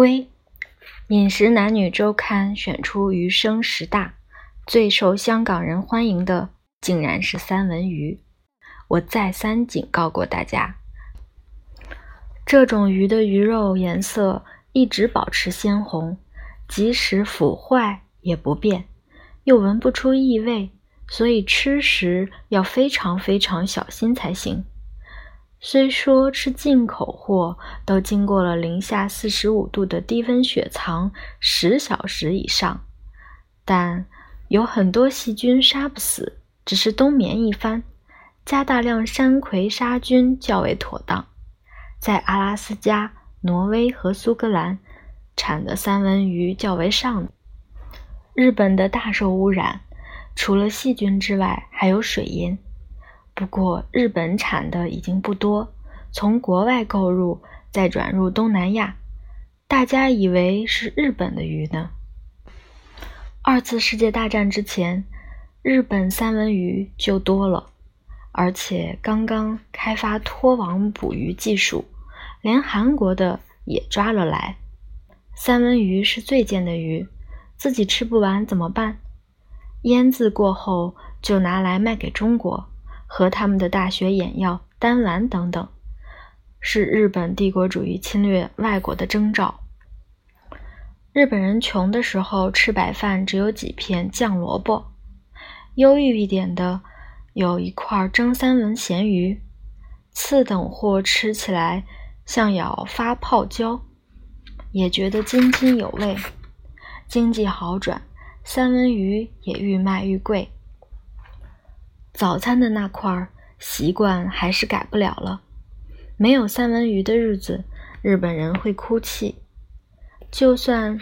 归，饮食男女周刊选出鱼生十大最受香港人欢迎的，竟然是三文鱼。我再三警告过大家，这种鱼的鱼肉颜色一直保持鲜红，即使腐坏也不变，又闻不出异味，所以吃时要非常非常小心才行。虽说吃进口货都经过了零下四十五度的低温雪藏十小时以上，但有很多细菌杀不死，只是冬眠一番。加大量山葵杀菌较为妥当。在阿拉斯加、挪威和苏格兰产的三文鱼较为上等。日本的大受污染，除了细菌之外，还有水银。不过，日本产的已经不多，从国外购入，再转入东南亚。大家以为是日本的鱼呢。二次世界大战之前，日本三文鱼就多了，而且刚刚开发拖网捕鱼技术，连韩国的也抓了来。三文鱼是最贱的鱼，自己吃不完怎么办？腌制过后就拿来卖给中国。和他们的大学眼药、丹丸等等，是日本帝国主义侵略外国的征兆。日本人穷的时候吃白饭只有几片酱萝卜，忧郁一点的有一块蒸三文咸鱼，次等货吃起来像咬发泡胶，也觉得津津有味。经济好转，三文鱼也愈卖愈贵。早餐的那块儿习惯还是改不了了。没有三文鱼的日子，日本人会哭泣。就算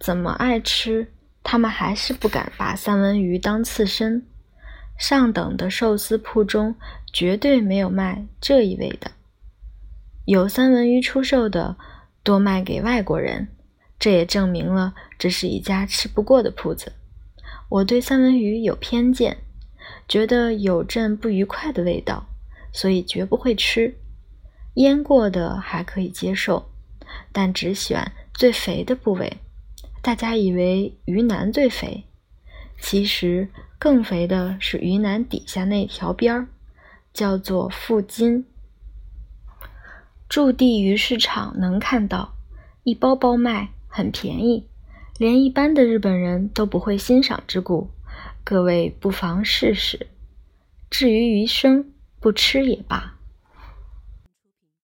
怎么爱吃，他们还是不敢把三文鱼当刺身。上等的寿司铺中绝对没有卖这一味的。有三文鱼出售的，多卖给外国人。这也证明了这是一家吃不过的铺子。我对三文鱼有偏见。觉得有阵不愉快的味道，所以绝不会吃。腌过的还可以接受，但只选最肥的部位。大家以为鱼腩最肥，其实更肥的是鱼腩底下那条边儿，叫做腹筋。驻地鱼市场能看到，一包包卖，很便宜，连一般的日本人都不会欣赏之故。各位不妨试试。至于余生，不吃也罢。